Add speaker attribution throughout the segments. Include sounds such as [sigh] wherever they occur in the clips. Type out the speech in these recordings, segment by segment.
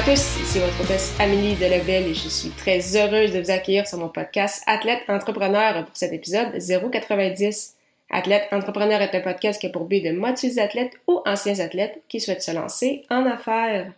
Speaker 1: À tous, ici votre hôtesse Amélie Delebel et je suis très heureuse de vous accueillir sur mon podcast Athlète Entrepreneur pour cet épisode 090. Athlète Entrepreneur est un podcast qui a pour but de motiver les athlètes ou anciens athlètes qui souhaitent se lancer en affaires.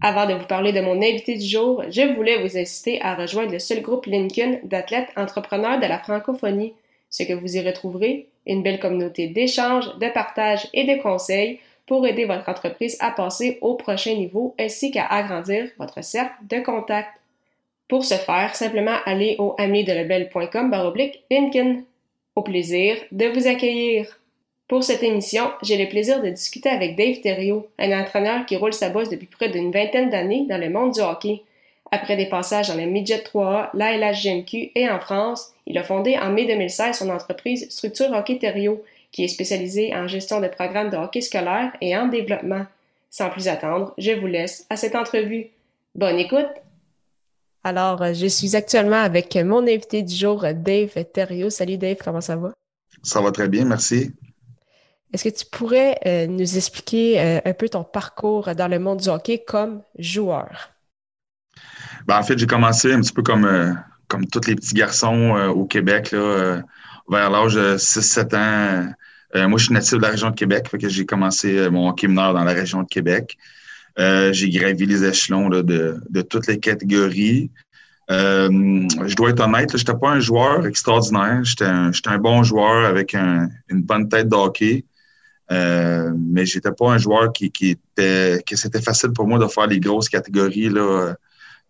Speaker 1: Avant de vous parler de mon invité du jour, je voulais vous inciter à rejoindre le seul groupe LinkedIn d'athlètes entrepreneurs de la francophonie. Ce que vous y retrouverez, une belle communauté d'échanges, de partage et de conseils pour aider votre entreprise à passer au prochain niveau ainsi qu'à agrandir votre cercle de contacts. Pour ce faire, simplement allez au amidelebel.com baroblique LinkedIn. Au plaisir de vous accueillir. Pour cette émission, j'ai le plaisir de discuter avec Dave Thériault, un entraîneur qui roule sa bosse depuis près d'une vingtaine d'années dans le monde du hockey. Après des passages dans le Midget 3A, l'ALHGMQ et en France, il a fondé en mai 2016 son entreprise Structure Hockey Thériault, qui est spécialisé en gestion de programmes de hockey scolaire et en développement. Sans plus attendre, je vous laisse à cette entrevue. Bonne écoute! Alors, je suis actuellement avec mon invité du jour, Dave Thériault. Salut Dave, comment ça va?
Speaker 2: Ça va très bien, merci.
Speaker 1: Est-ce que tu pourrais euh, nous expliquer euh, un peu ton parcours dans le monde du hockey comme joueur?
Speaker 2: Ben, en fait, j'ai commencé un petit peu comme, euh, comme tous les petits garçons au Québec, là, vers l'âge de 6-7 ans. Euh, moi, je suis natif de la région de Québec, fait que j'ai commencé euh, mon hockey mineur dans la région de Québec. Euh, j'ai gravi les échelons là, de, de, toutes les catégories. je dois être honnête, je n'étais pas un joueur extraordinaire. J'étais un, un, bon joueur avec un, une bonne tête de hockey. Euh, mais j'étais pas un joueur qui, qui était que c'était facile pour moi de faire les grosses catégories là.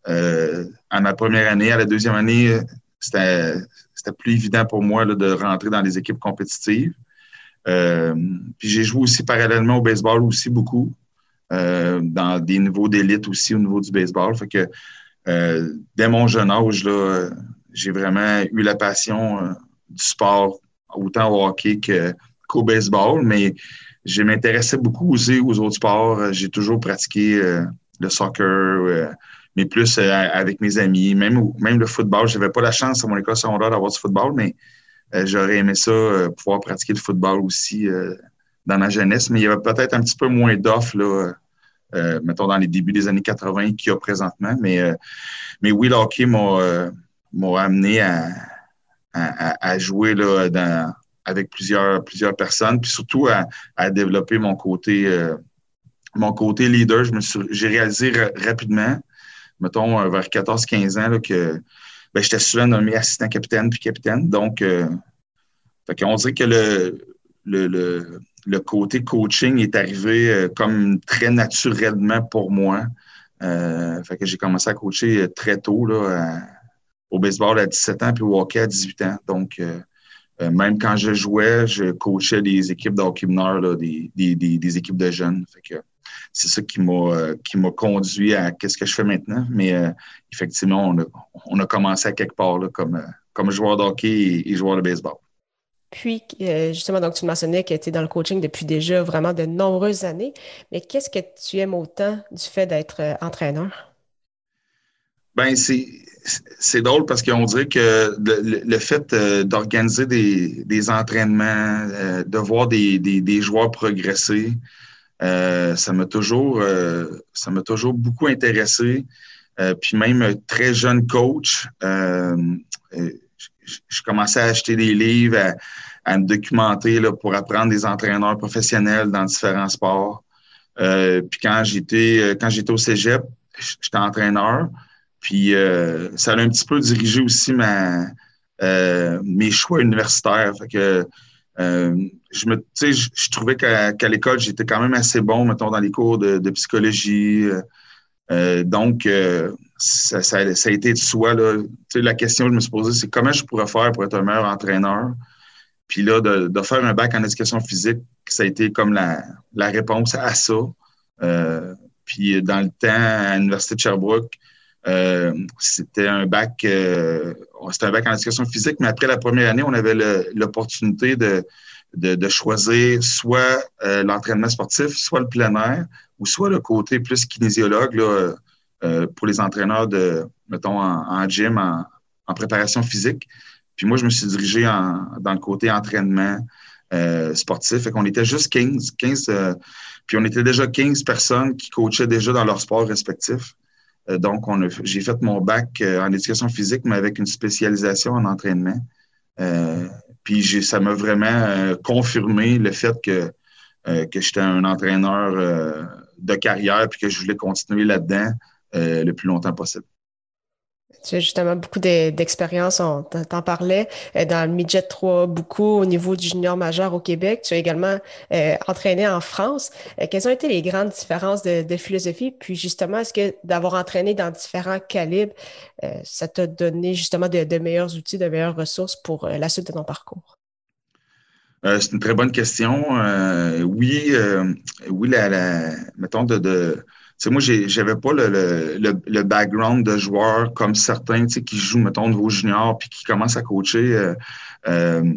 Speaker 2: Euh, à ma première année, à la deuxième année, c'était c'était plus évident pour moi de rentrer dans les équipes compétitives. Euh, puis j'ai joué aussi parallèlement au baseball aussi beaucoup, euh, dans des niveaux d'élite aussi au niveau du baseball. Fait que euh, dès mon jeune âge, là, j'ai vraiment eu la passion du sport, autant au hockey qu'au baseball, mais je m'intéressais beaucoup aussi aux autres sports. J'ai toujours pratiqué le soccer, mais plus euh, avec mes amis, même, même le football. Je n'avais pas la chance à mon école secondaire d'avoir du football, mais euh, j'aurais aimé ça, euh, pouvoir pratiquer le football aussi dans ma jeunesse. Mais il y avait peut-être un petit peu moins d'offres, mettons, dans les débuts des années 80 qu'il y a présentement. Mais, mais oui, le hockey m'a amené à, à, jouer là, dans, avec plusieurs, plusieurs personnes, puis surtout à, à développer mon côté, mon côté leader. J'ai réalisé rapidement mettons, euh, vers 14-15 ans, là, que ben, j'étais souvent nommé assistant capitaine puis capitaine. Donc, euh, on dirait que le, le, le, côté coaching est arrivé euh, comme très naturellement pour moi. Fait que j'ai commencé à coacher très tôt là, au baseball à 17 ans puis au hockey à 18 ans. Donc, même quand je jouais, je coachais des équipes de hockey mineur, des, des, des, équipes de jeunes. Fait que, c'est ça qui m'a euh, qui m'a conduit à qu'est-ce que je fais maintenant. Mais euh, effectivement, on a, commencé à quelque part comme, euh, comme joueur de hockey et, joueur de baseball.
Speaker 1: Puis, justement, donc tu mentionnais que tu es dans le coaching depuis déjà vraiment de nombreuses années. Mais qu'est-ce que tu aimes autant du fait d'être entraîneur?
Speaker 2: Ben, c'est drôle parce qu'on dirait que le, fait d'organiser des, entraînements, de voir des, des joueurs progresser, euh, ça m'a toujours, euh, ça m'a toujours beaucoup intéressé. Euh, puis même très jeune coach, je, commençais à acheter des livres, à, me documenter là, pour apprendre des entraîneurs professionnels dans différents sports. puis quand j'étais quand j'étais au Cégep, j'étais entraîneur. Puis ça a un petit peu dirigé aussi ma, mes choix universitaires. Fait que euh, je me, je, trouvais qu'à l'école, j'étais quand même assez bon, mettons, dans les cours de, psychologie. Euh, euh, donc, ça, a été de soi. Là. La question que je me suis posée, c'est comment je pourrais faire pour être un meilleur entraîneur? Puis là, de, faire un bac en éducation physique, ça a été comme la réponse à ça. puis dans le temps, à l'Université de Sherbrooke, c'était un bac c'était un bac en éducation physique, mais après la première année, on avait l'opportunité de, de, choisir soit l'entraînement sportif, soit le plein air, ou soit le côté plus kinésiologue là, pour les entraîneurs de, mettons, en, gym, en, préparation physique. Puis moi, je me suis dirigé dans le côté entraînement euh, sportif. Fait qu'on était juste 15. 15 euh, puis on était déjà 15 personnes qui coachaient déjà dans leur sport respectif. Euh, donc, j'ai fait mon bac en éducation physique, mais avec une spécialisation en entraînement. puis ça m'a vraiment confirmé le fait que, que j'étais un entraîneur de carrière puis que je voulais continuer là-dedans le plus longtemps possible.
Speaker 1: Tu as justement beaucoup d'expérience, on t'en parlait, euh, dans le midget 3, beaucoup au niveau du junior majeur au Québec. Tu as également euh, entraîné en France. Euh, quelles ont été les grandes différences de, philosophie? Puis justement, est-ce que d'avoir entraîné dans différents calibres, ça t'a donné justement de, meilleurs outils, de meilleures ressources pour la suite de ton parcours?
Speaker 2: c'est une très bonne question. oui, oui, la, mettons de sais, moi, j'avais pas le, le, le, background de joueur comme certains, tu sais, qui jouent, mettons, au niveau junior puis qui commencent à coacher euh, euh,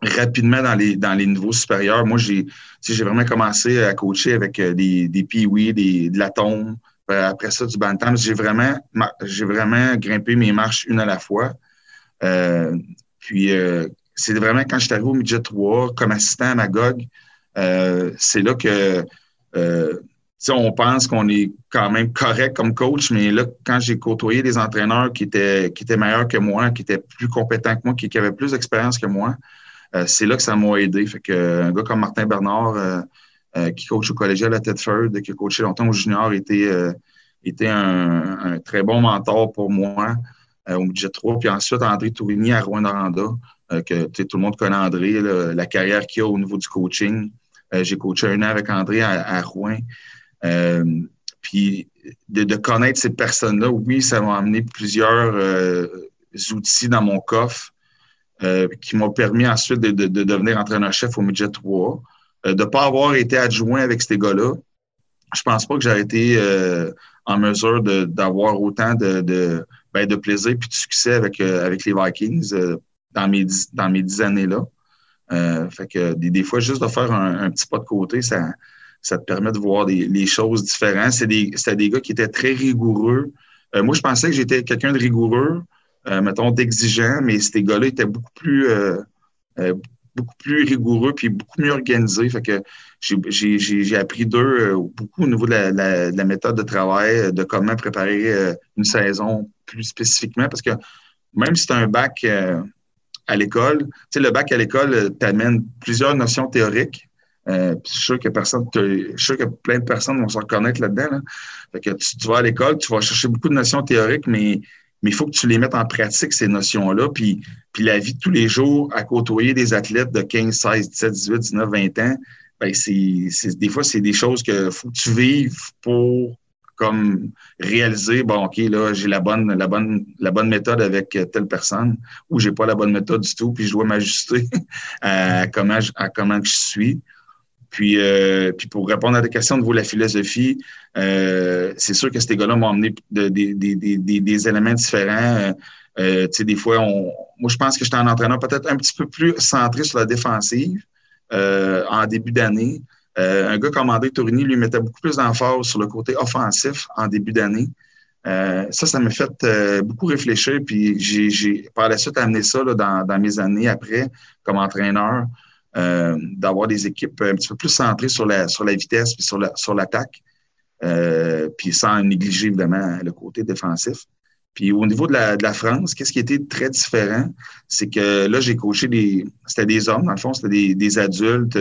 Speaker 2: rapidement dans les, dans les niveaux supérieurs. Moi, j'ai j'ai vraiment commencé à coacher avec euh, des, des pee des, de la tombe. Après ça, du bantam. J'ai vraiment, j'ai vraiment grimpé mes marches une à la fois. puis, c'est vraiment quand je arrivé au midget 3 comme assistant à Magog, c'est là que on pense qu'on est quand même correct comme coach, mais là, quand j'ai côtoyé des entraîneurs qui étaient, qui étaient meilleurs que moi, qui étaient plus compétents que moi, qui, avaient plus d'expérience que moi, euh, c'est là que ça m'a aidé. Fait que, un gars comme Martin Bernard, euh, euh, qui coach au collégial à Tedford, qui a coaché longtemps au junior, était, était un, très bon mentor pour moi au budget 3. Puis ensuite, André Tourigny à Rouen-Noranda, que tout le monde connaît André, la carrière qu'il a au niveau du coaching. j'ai coaché un an avec André à Rouen. Euh, puis de, connaître ces personnes-là, oui, ça m'a amené plusieurs euh, outils dans mon coffre euh, qui m'ont permis ensuite de, devenir entraîneur-chef au Midget 3. de ne pas avoir été adjoint avec ces gars-là, je pense pas que j'aurais été en mesure d'avoir autant de, ben, de, plaisir et de succès avec, avec les Vikings dans, mes, dans mes dix années-là. fait que des, fois, juste de faire un petit pas de côté, ça, ça te permet de voir des, les choses différentes. C'est des, des gars qui étaient très rigoureux. Euh, moi, je pensais que j'étais quelqu'un de rigoureux, euh, mettons, d'exigeant, mais ces gars-là étaient beaucoup plus, euh, beaucoup plus rigoureux puis beaucoup mieux organisés. Fait que j'ai appris d'eux beaucoup au niveau de la, méthode de travail, de comment préparer une saison plus spécifiquement, parce que même si tu as un bac à l'école, tu sais, le bac à l'école t'amène plusieurs notions théoriques, euh, je suis sûr que personne, je suis sûr que plein de personnes vont se reconnaître là-dedans. Fait que tu, vas à l'école, tu vas chercher beaucoup de notions théoriques, mais mais il faut que tu les mettes en pratique, ces notions-là. Puis, la vie de tous les jours, à côtoyer des athlètes de 15, 16, 17, 18, 19, 20 ans, ben des fois, c'est des choses que faut que tu vives pour comme réaliser, bon, OK, là, j'ai la bonne, la bonne, la bonne méthode avec telle personne, ou j'ai pas la bonne méthode du tout, puis je dois m'ajuster [laughs] à comment à comment je suis. Puis, euh, puis pour répondre à ta question de niveau la philosophie, euh, c'est sûr que ces gars-là m'ont amené des éléments différents. Euh, des fois, on, moi, je pense que j'étais un entraîneur peut-être un petit peu plus centré sur la défensive en début d'année. un gars comme André Tourigny lui mettait beaucoup plus d'emphase sur le côté offensif en début d'année. ça, ça m'a fait beaucoup réfléchir. Puis j'ai par la suite amené ça dans, dans, mes années après comme entraîneur. Euh, d'avoir des équipes un petit peu plus centrées sur la, sur la vitesse et sur, la, sur l'attaque, euh, puis sans négliger évidemment le côté défensif. Puis au niveau de la, de la France, qu'est-ce qui était très différent, c'est que là, j'ai coaché des. C'était des hommes, dans le fond, c'était des, des adultes,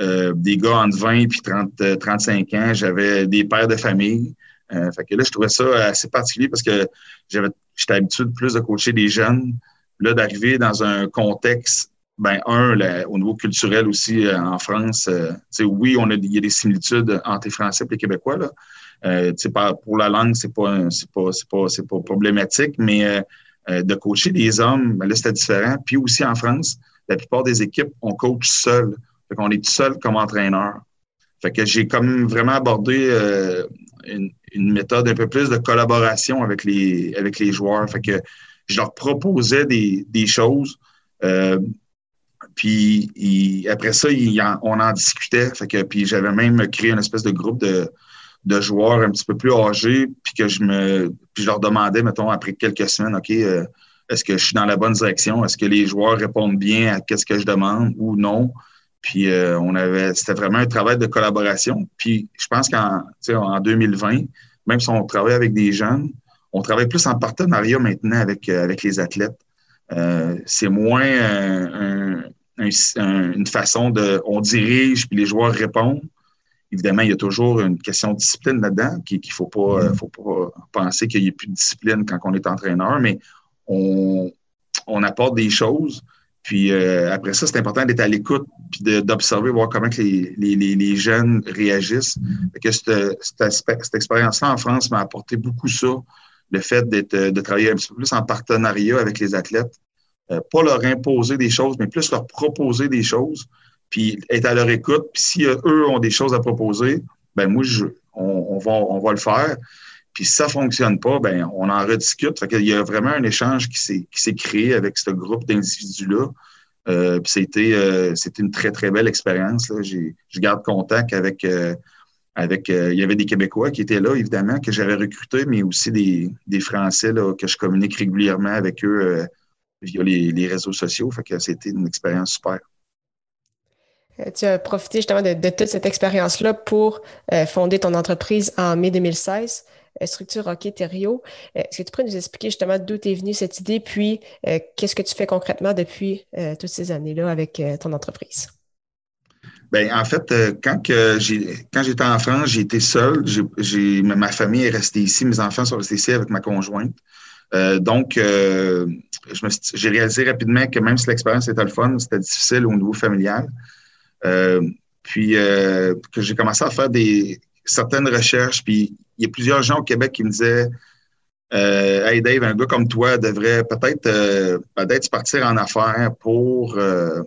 Speaker 2: euh, des gars entre 20 puis 30, 35 ans. J'avais des pères de famille. fait que là, je trouvais ça assez particulier parce que j'avais j'étais habitué plus de coacher des jeunes. Là, d'arriver dans un contexte ben, un, au niveau culturel aussi euh, en France, euh, oui, on a, il y a des similitudes entre les Français et les Québécois. Là. Euh, pour la langue, c'est pas, c'est pas, c'est pas, c'est pas problématique, mais de coacher des hommes, ben là, c'était différent. Puis aussi en France, la plupart des équipes, on coach seul. Fait qu'on est tout seul comme entraîneur. Fait que j'ai comme vraiment abordé une, méthode un peu plus de collaboration avec les, avec les joueurs. Fait que je leur proposais des, des choses. Euh, puis après ça, on en discutait. Fait que, puis j'avais même créé une espèce de groupe de, de joueurs un petit peu plus âgés, puis que je me puis je leur demandais, mettons, après quelques semaines, OK, euh, est-ce que je suis dans la bonne direction? Est-ce que les joueurs répondent bien à qu'est-ce que je demande ou non? Puis euh, on avait, c'était vraiment un travail de collaboration. Puis je pense qu'en en 2020, même si on travaille avec des jeunes, on travaille plus en partenariat maintenant avec, euh, avec les athlètes. Euh, c'est moins une façon de, on dirige puis les joueurs répondent. Évidemment, il y a toujours une question de discipline là-dedans, qu'il ne faut pas, faut pas penser qu'il n'y ait plus de discipline quand on est entraîneur, mais on, on apporte des choses puis euh, après ça, c'est important d'être à l'écoute puis d'observer, voir comment que les, les, les, jeunes réagissent. que cette, cette, expérience-là en France m'a apporté beaucoup ça, le fait de travailler un petit peu plus en partenariat avec les athlètes. Euh, pas leur imposer des choses, mais plus leur proposer des choses, puis être à leur écoute. Puis si eux ont des choses à proposer, ben moi, je, on, on, va, on va le faire. Puis si ça fonctionne pas, ben on en rediscute. Fait qu'il y a vraiment un échange qui s'est, qui s'est créé avec ce groupe d'individus-là. Euh, puis c'était, euh, c'était une très, très belle expérience. Là. J'ai, je garde contact avec, euh, avec il y avait des Québécois qui étaient là, évidemment, que j'avais recrutés, mais aussi des, des Français là, que je communique régulièrement avec eux via les, les, réseaux sociaux. Fait que c'était une expérience super.
Speaker 1: Tu as profité justement de, de toute cette expérience-là pour fonder ton entreprise en mai 2016. Euh, structure Hockey. Euh, est-ce que tu pourrais nous expliquer justement d'où est venue cette idée, puis euh, qu'est-ce que tu fais concrètement depuis toutes ces années-là avec ton entreprise?
Speaker 2: Bien, en fait, quand, quand j'étais en France, j'ai été seul. J'ai, ma famille est restée ici, mes enfants sont restés ici avec ma conjointe. Donc, j'ai réalisé rapidement que même si l'expérience était le fun, c'était difficile au niveau familial. puis que j'ai commencé à faire des certaines recherches, puis il y a plusieurs gens au Québec qui me disaient euh, Hey Dave, un gars comme toi devrait peut-être euh, partir en affaires pour euh,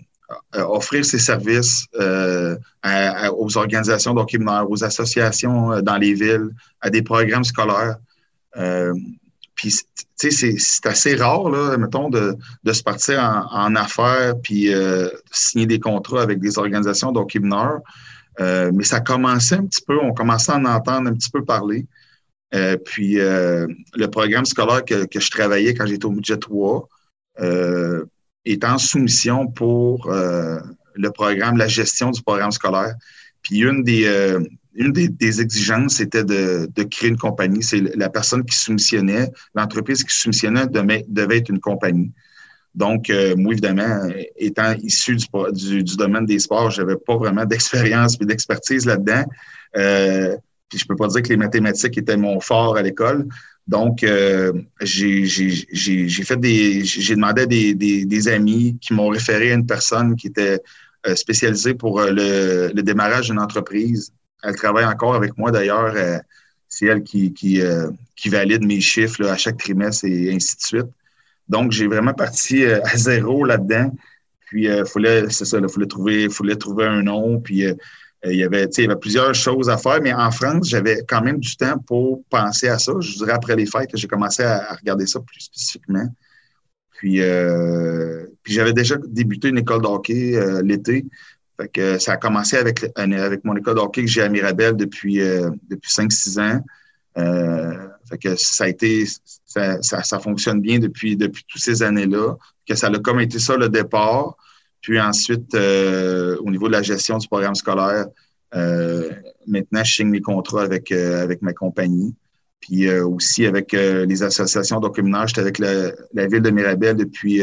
Speaker 2: offrir ses services aux organisations d'hockey aux associations dans les villes, à des programmes scolaires. Puis, tu sais, c'est assez rare, là, mettons, de, se partir en, affaires puis signer des contrats avec des organisations d'hockey euh, mais ça commençait un petit peu, on commençait à en entendre un petit peu parler. Euh, puis euh, le programme scolaire que, que, je travaillais quand j'étais au budget 3 est en soumission pour le programme, la gestion du programme scolaire. Puis une des, une des, exigences, c'était de, créer une compagnie. C'est la personne qui soumissionnait, l'entreprise qui soumissionnait devait, être une compagnie. Donc, euh, moi, évidemment, étant issu du, domaine des sports, je n'avais pas vraiment d'expérience et d'expertise là-dedans. Euh, je peux pas dire que les mathématiques étaient mon fort à l'école. Donc, euh, j'ai demandé à des, amis qui m'ont référé à une personne qui était spécialisée pour le démarrage d'une entreprise. Elle travaille encore avec moi d'ailleurs. C'est elle qui, qui, valide mes chiffres à chaque trimestre et ainsi de suite. Donc, j'ai vraiment parti euh, à zéro là-dedans. Puis, il euh, fallait, c'est ça, il fallait trouver, fallait trouver un nom. Puis, euh, il, y avait, il y avait plusieurs choses à faire. Mais en France, j'avais quand même du temps pour penser à ça. Je dirais après les fêtes j'ai commencé à, regarder ça plus spécifiquement. Puis, j'avais déjà débuté une école de hockey l'été. Que ça a commencé avec, mon école de hockey que j'ai à Mirabel depuis, depuis 5-6 ans. Que ça a été, ça, ça, fonctionne bien depuis, depuis toutes ces années-là. Que ça a comme été ça le départ. Puis ensuite, euh, au niveau de la gestion du programme scolaire, euh, maintenant, je signe mes contrats avec, euh, avec ma compagnie. Puis aussi avec les associations d'occuminage. J'étais avec la, la, ville de Mirabel depuis,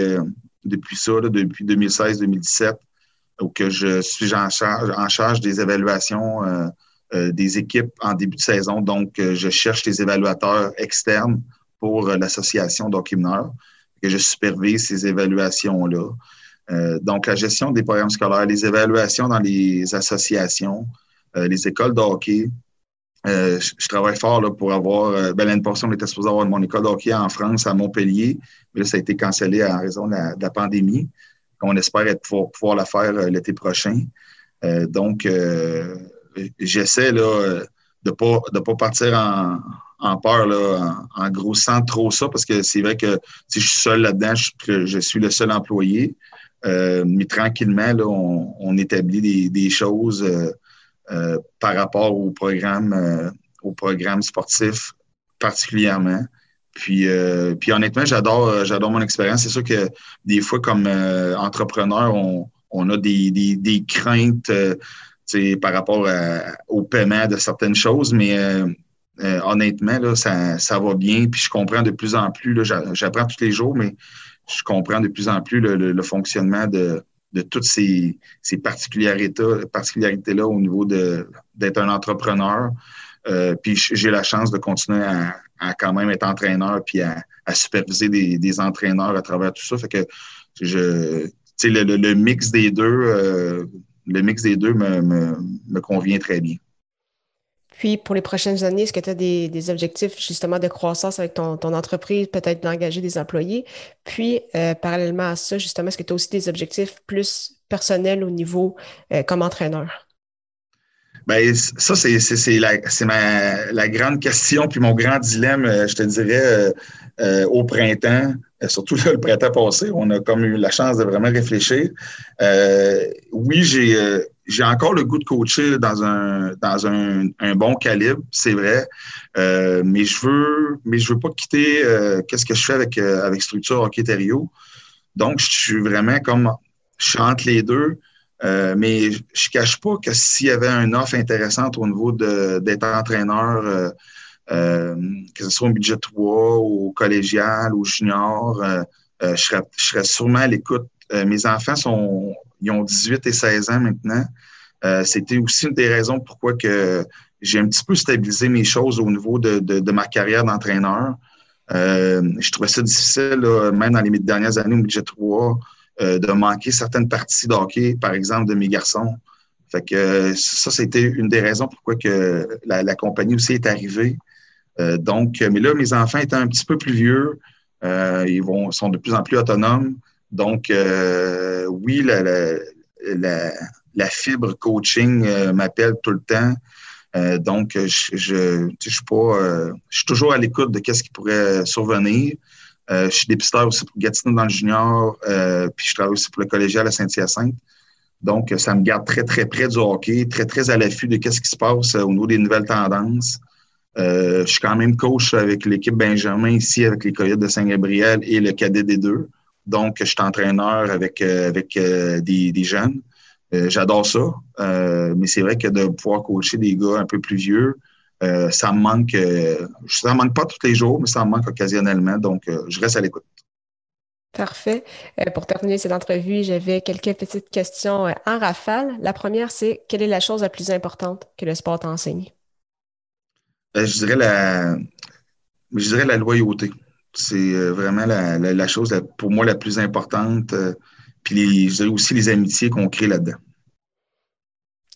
Speaker 2: depuis ça, depuis 2016-2017, où que je suis en charge, en charge des évaluations euh, des équipes en début de saison. Donc, euh, je cherche des évaluateurs externes pour euh, l'association d'hockey que je supervise ces évaluations-là. donc, la gestion des programmes scolaires, les évaluations dans les associations, les écoles de hockey. je, travaille fort là, pour avoir. ben, l'année passée, on était supposé avoir mon école de hockey en France, à Montpellier, mais là, ça a été cancellé en raison de la, pandémie. On espère être, pouvoir, la faire l'été prochain. donc, j'essaie là, de pas de pas partir en, peur, là, en, en, grossant trop ça, parce que c'est vrai que si je suis seul là-dedans, je, suis le seul employé. Euh, mais tranquillement, là, on, établit des, choses euh, euh, par rapport au programme, euh, au programme sportif particulièrement. Puis, euh, puis honnêtement, j'adore, j'adore mon expérience. C'est sûr que des fois, comme entrepreneur, on, on a des, des, des craintes par rapport au paiement de certaines choses, mais euh, honnêtement, là, ça, ça, va bien. Puis je comprends de plus en plus, j'apprends tous les jours, mais je comprends de plus en plus le, le, fonctionnement de, de toutes ces, ces particularités-là particularités au niveau d'être un entrepreneur. Euh, puis j'ai la chance de continuer à, à, quand même être entraîneur puis à, superviser des, entraîneurs à travers tout ça. Fait que je, le, le, mix des deux, euh, le mix des deux me convient très bien.
Speaker 1: Puis, pour les prochaines années, est-ce que tu as des, objectifs justement de croissance avec ton, entreprise, peut-être d'engager des employés? Puis, euh, parallèlement à ça, justement, est-ce que tu as aussi des objectifs plus personnels au niveau euh, comme entraîneur?
Speaker 2: Bien, ça, c'est la, ma, la grande question, puis mon grand dilemme, euh, je te dirais, au printemps, surtout [laughs] le printemps passé, on a comme eu la chance de vraiment réfléchir. oui, j'ai j'ai encore le goût de coacher dans un dans un, un bon calibre, c'est vrai. Euh, mais je veux mais je veux pas quitter euh, qu'est-ce que je fais avec euh, avec structure hockey Thériault. Donc je suis vraiment comme je suis entre les deux. Mais je cache pas que s'il y avait une offre intéressante au niveau d'être entraîneur, que ce soit au budget 3, au collégial, au junior, je, serais, sûrement à l'écoute. mes enfants sont ils ont 18 et 16 ans maintenant. Euh, c'était aussi une des raisons pourquoi que j'ai un petit peu stabilisé mes choses au niveau de, de, ma carrière d'entraîneur. Euh, je trouvais ça difficile, même dans les dernières années au budget 3, euh, de manquer certaines parties d'hockey, par exemple, de mes garçons. Fait que ça, c'était une des raisons pourquoi que la, compagnie aussi est arrivée. donc, mais là, mes enfants étant un petit peu plus vieux, ils vont, sont de plus en plus autonomes. Donc, euh, oui, la, la, fibre coaching euh, m'appelle tout le temps. Euh, donc, je, je, suis pas, je suis toujours à l'écoute de qu'est-ce qui pourrait survenir. Je suis dépisteur aussi pour Gatineau dans le junior, puis je travaille aussi pour le collégial à Saint-Hyacinthe. Donc, ça me garde très, très près du hockey, très, très à l'affût de qu'est-ce qui se passe au niveau des nouvelles tendances. je suis quand même coach avec l'équipe Benjamin ici, avec les Coyotes de Saint-Gabriel et le cadet des deux. Donc, je suis entraîneur avec, euh, avec euh, des, des, jeunes. Euh, j'adore ça. mais c'est vrai que de pouvoir coacher des gars un peu plus vieux, ça me manque. ça me manque pas tous les jours, mais ça me manque occasionnellement. Donc, je reste à l'écoute.
Speaker 1: Parfait. pour terminer cette entrevue, j'avais quelques petites questions en rafale. La première, c'est quelle est la chose la plus importante que le sport t'enseigne?
Speaker 2: je dirais la, je dirais la loyauté. C'est euh, vraiment la, chose pour moi la plus importante. Euh, puis je dirais aussi les amitiés qu'on crée là-dedans.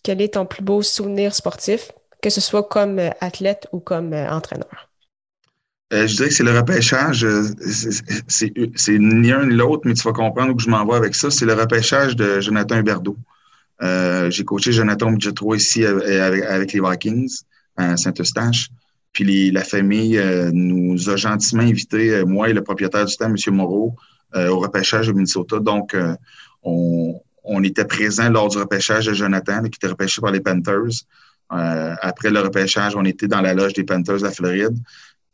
Speaker 1: Quel est ton plus beau souvenir sportif, que ce soit comme euh, athlète ou comme entraîneur?
Speaker 2: je dirais que c'est le repêchage. C'est ni un ni l'autre, mais tu vas comprendre où je m'en vais avec ça. C'est le repêchage de Jonathan Huberdeau. J'ai coaché Jonathan budget ici avec, les Vikings à Saint-Eustache. Puis la famille euh, nous a gentiment invités, euh, moi et le propriétaire du temps, M. Moreau, euh, au repêchage au Minnesota. Donc, on, on, était présent lors du repêchage de Jonathan, qui était repêché par les Panthers. Après le repêchage, on était dans la loge des Panthers de la Floride.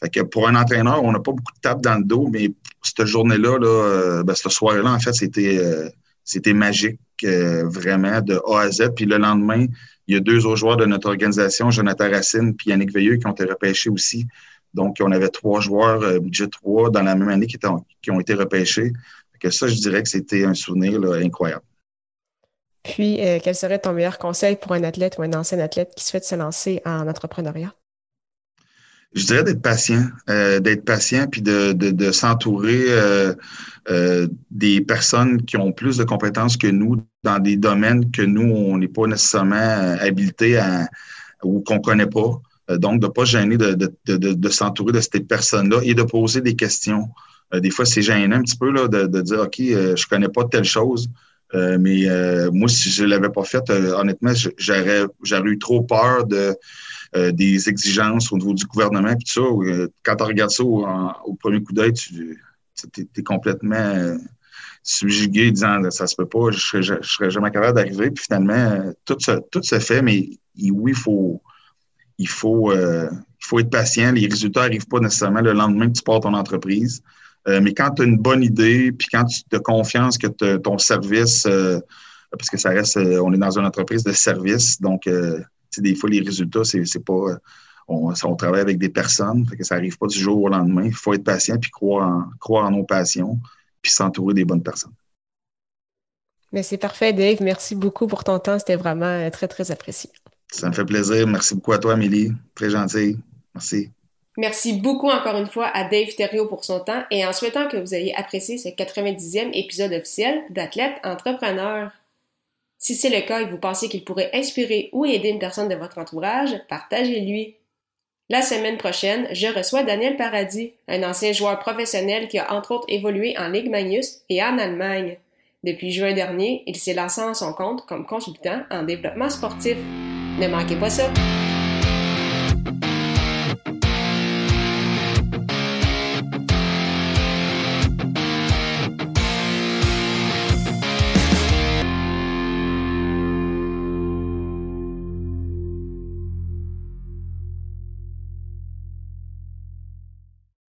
Speaker 2: Fait que pour un entraîneur, on n'a pas beaucoup de tape dans le dos, mais cette journée-là, là, ben, cette soirée-là, en fait, c'était c'était magique, vraiment, de A à Z. Puis le lendemain, il y a deux autres joueurs de notre organisation, Jonathan Racine puis Yannick Veilleux, qui ont été repêchés aussi. Donc, on avait trois joueurs, euh, budget 3, dans la même année qui, qui ont été repêchés. Que ça, je dirais que c'était un souvenir incroyable.
Speaker 1: Puis, euh, quel serait ton meilleur conseil pour un athlète ou un ancien athlète qui souhaite se lancer en entrepreneuriat?
Speaker 2: Je dirais d'être patient, euh, d'être patient puis de, de, de s'entourer euh, des personnes qui ont plus de compétences que nous dans des domaines que nous, on n'est pas nécessairement habilités à, ou qu'on connaît pas. Donc, de ne pas gêner de, de, s'entourer de ces personnes-là et de poser des questions. des fois, c'est gênant un petit peu là, de, dire, OK, je connais pas telle chose. Mais moi, si je l'avais pas fait, honnêtement, j'aurais, eu trop peur de des exigences au niveau du gouvernement. Puis ça, quand tu regardes ça au, premier coup d'œil, tu es, complètement subjugué disant ça se peut pas, je serais, serais jamais capable d'arriver. Puis finalement, tout se, fait, mais oui, il faut, il faut être patient. Les résultats n'arrivent pas nécessairement le lendemain que tu pars ton entreprise. Euh, mais quand tu as une bonne idée, puis quand tu as confiance que ton service, euh, parce que ça reste, euh, on est dans une entreprise de service, donc des fois les résultats, c'est pas. On, on, travaille avec des personnes, fait que ça n'arrive pas du jour au lendemain. Il faut être patient puis croire en, croire en nos passions, puis s'entourer des bonnes personnes.
Speaker 1: Mais c'est parfait, Dave. Merci beaucoup pour ton temps. C'était vraiment très, très apprécié.
Speaker 2: Ça me fait plaisir. Merci beaucoup à toi, Amélie. Très gentil. Merci.
Speaker 1: Merci beaucoup encore une fois à Dave Thériault pour son temps et en souhaitant que vous ayez apprécié ce 90e épisode officiel d'Athlète Entrepreneur. Si c'est le cas et vous pensez qu'il pourrait inspirer ou aider une personne de votre entourage, partagez-lui. La semaine prochaine, je reçois Daniel Paradis, un ancien joueur professionnel qui a entre autres évolué en Ligue Magnus et en Allemagne. Depuis juin dernier, il s'est lancé en son compte comme consultant en développement sportif. Ne manquez pas ça!